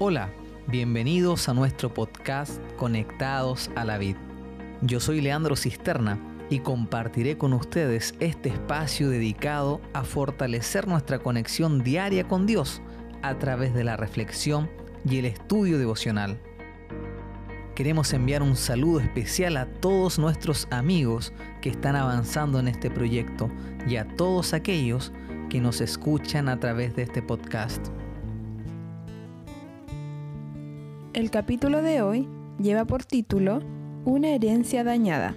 Hola, bienvenidos a nuestro podcast Conectados a la Vid. Yo soy Leandro Cisterna y compartiré con ustedes este espacio dedicado a fortalecer nuestra conexión diaria con Dios a través de la reflexión y el estudio devocional. Queremos enviar un saludo especial a todos nuestros amigos que están avanzando en este proyecto y a todos aquellos que nos escuchan a través de este podcast. El capítulo de hoy lleva por título Una herencia dañada.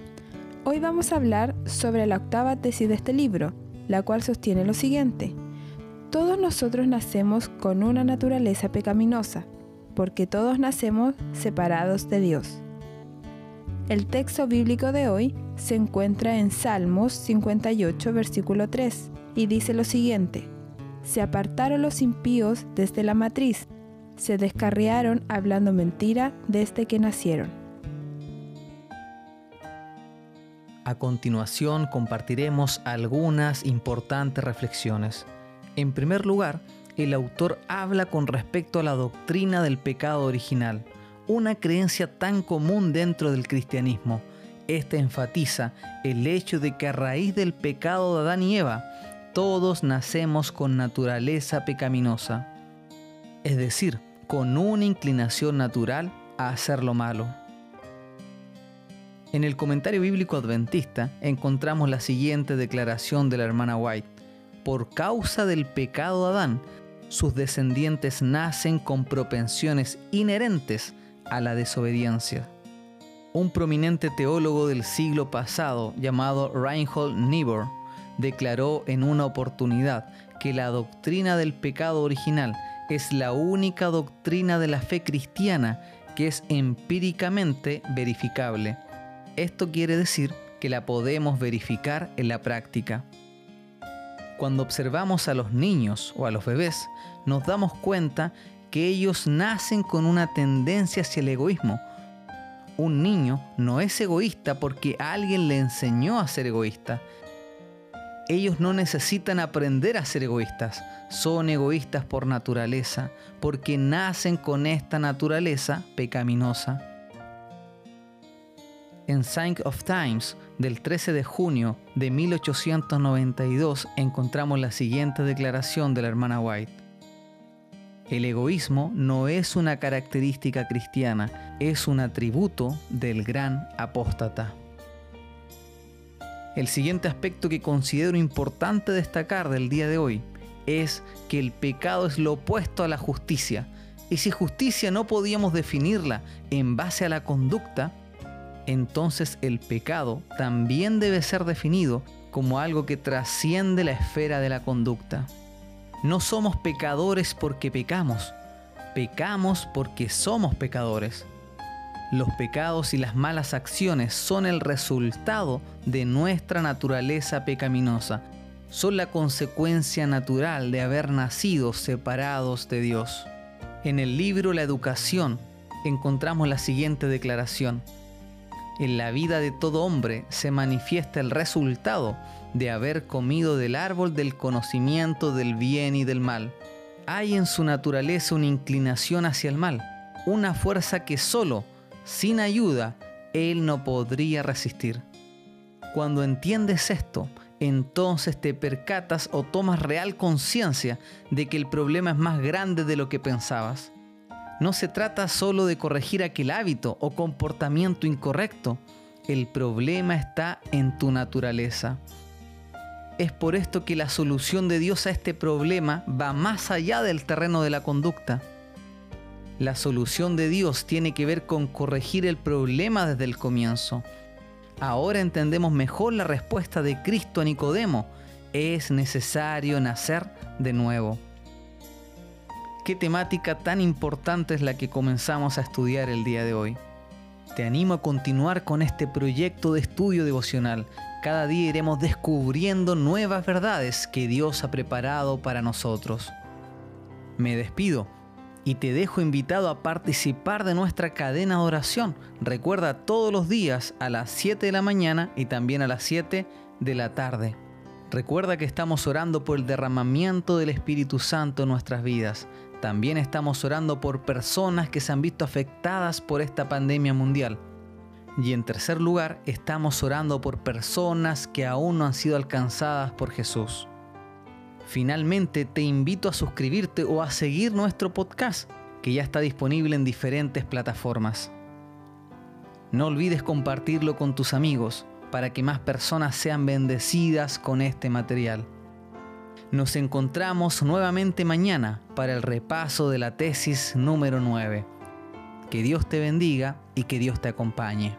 Hoy vamos a hablar sobre la octava tesis de este libro, la cual sostiene lo siguiente. Todos nosotros nacemos con una naturaleza pecaminosa, porque todos nacemos separados de Dios. El texto bíblico de hoy se encuentra en Salmos 58, versículo 3, y dice lo siguiente. Se apartaron los impíos desde la matriz, se descarriaron hablando mentira desde que nacieron. A continuación compartiremos algunas importantes reflexiones. En primer lugar, el autor habla con respecto a la doctrina del pecado original, una creencia tan común dentro del cristianismo. Esta enfatiza el hecho de que a raíz del pecado de Adán y Eva, todos nacemos con naturaleza pecaminosa es decir, con una inclinación natural a hacer lo malo. En el comentario bíblico adventista encontramos la siguiente declaración de la hermana White. Por causa del pecado de Adán, sus descendientes nacen con propensiones inherentes a la desobediencia. Un prominente teólogo del siglo pasado llamado Reinhold Niebuhr declaró en una oportunidad que la doctrina del pecado original es la única doctrina de la fe cristiana que es empíricamente verificable. Esto quiere decir que la podemos verificar en la práctica. Cuando observamos a los niños o a los bebés, nos damos cuenta que ellos nacen con una tendencia hacia el egoísmo. Un niño no es egoísta porque alguien le enseñó a ser egoísta, ellos no necesitan aprender a ser egoístas, son egoístas por naturaleza, porque nacen con esta naturaleza pecaminosa. En Sign of Times del 13 de junio de 1892 encontramos la siguiente declaración de la hermana White. El egoísmo no es una característica cristiana, es un atributo del gran apóstata. El siguiente aspecto que considero importante destacar del día de hoy es que el pecado es lo opuesto a la justicia. Y si justicia no podíamos definirla en base a la conducta, entonces el pecado también debe ser definido como algo que trasciende la esfera de la conducta. No somos pecadores porque pecamos, pecamos porque somos pecadores. Los pecados y las malas acciones son el resultado de nuestra naturaleza pecaminosa. Son la consecuencia natural de haber nacido separados de Dios. En el libro La Educación encontramos la siguiente declaración. En la vida de todo hombre se manifiesta el resultado de haber comido del árbol del conocimiento del bien y del mal. Hay en su naturaleza una inclinación hacia el mal, una fuerza que solo sin ayuda, Él no podría resistir. Cuando entiendes esto, entonces te percatas o tomas real conciencia de que el problema es más grande de lo que pensabas. No se trata solo de corregir aquel hábito o comportamiento incorrecto, el problema está en tu naturaleza. Es por esto que la solución de Dios a este problema va más allá del terreno de la conducta. La solución de Dios tiene que ver con corregir el problema desde el comienzo. Ahora entendemos mejor la respuesta de Cristo a Nicodemo. Es necesario nacer de nuevo. Qué temática tan importante es la que comenzamos a estudiar el día de hoy. Te animo a continuar con este proyecto de estudio devocional. Cada día iremos descubriendo nuevas verdades que Dios ha preparado para nosotros. Me despido y te dejo invitado a participar de nuestra cadena de oración. Recuerda todos los días a las 7 de la mañana y también a las 7 de la tarde. Recuerda que estamos orando por el derramamiento del Espíritu Santo en nuestras vidas. También estamos orando por personas que se han visto afectadas por esta pandemia mundial. Y en tercer lugar, estamos orando por personas que aún no han sido alcanzadas por Jesús. Finalmente, te invito a suscribirte o a seguir nuestro podcast, que ya está disponible en diferentes plataformas. No olvides compartirlo con tus amigos para que más personas sean bendecidas con este material. Nos encontramos nuevamente mañana para el repaso de la tesis número 9. Que Dios te bendiga y que Dios te acompañe.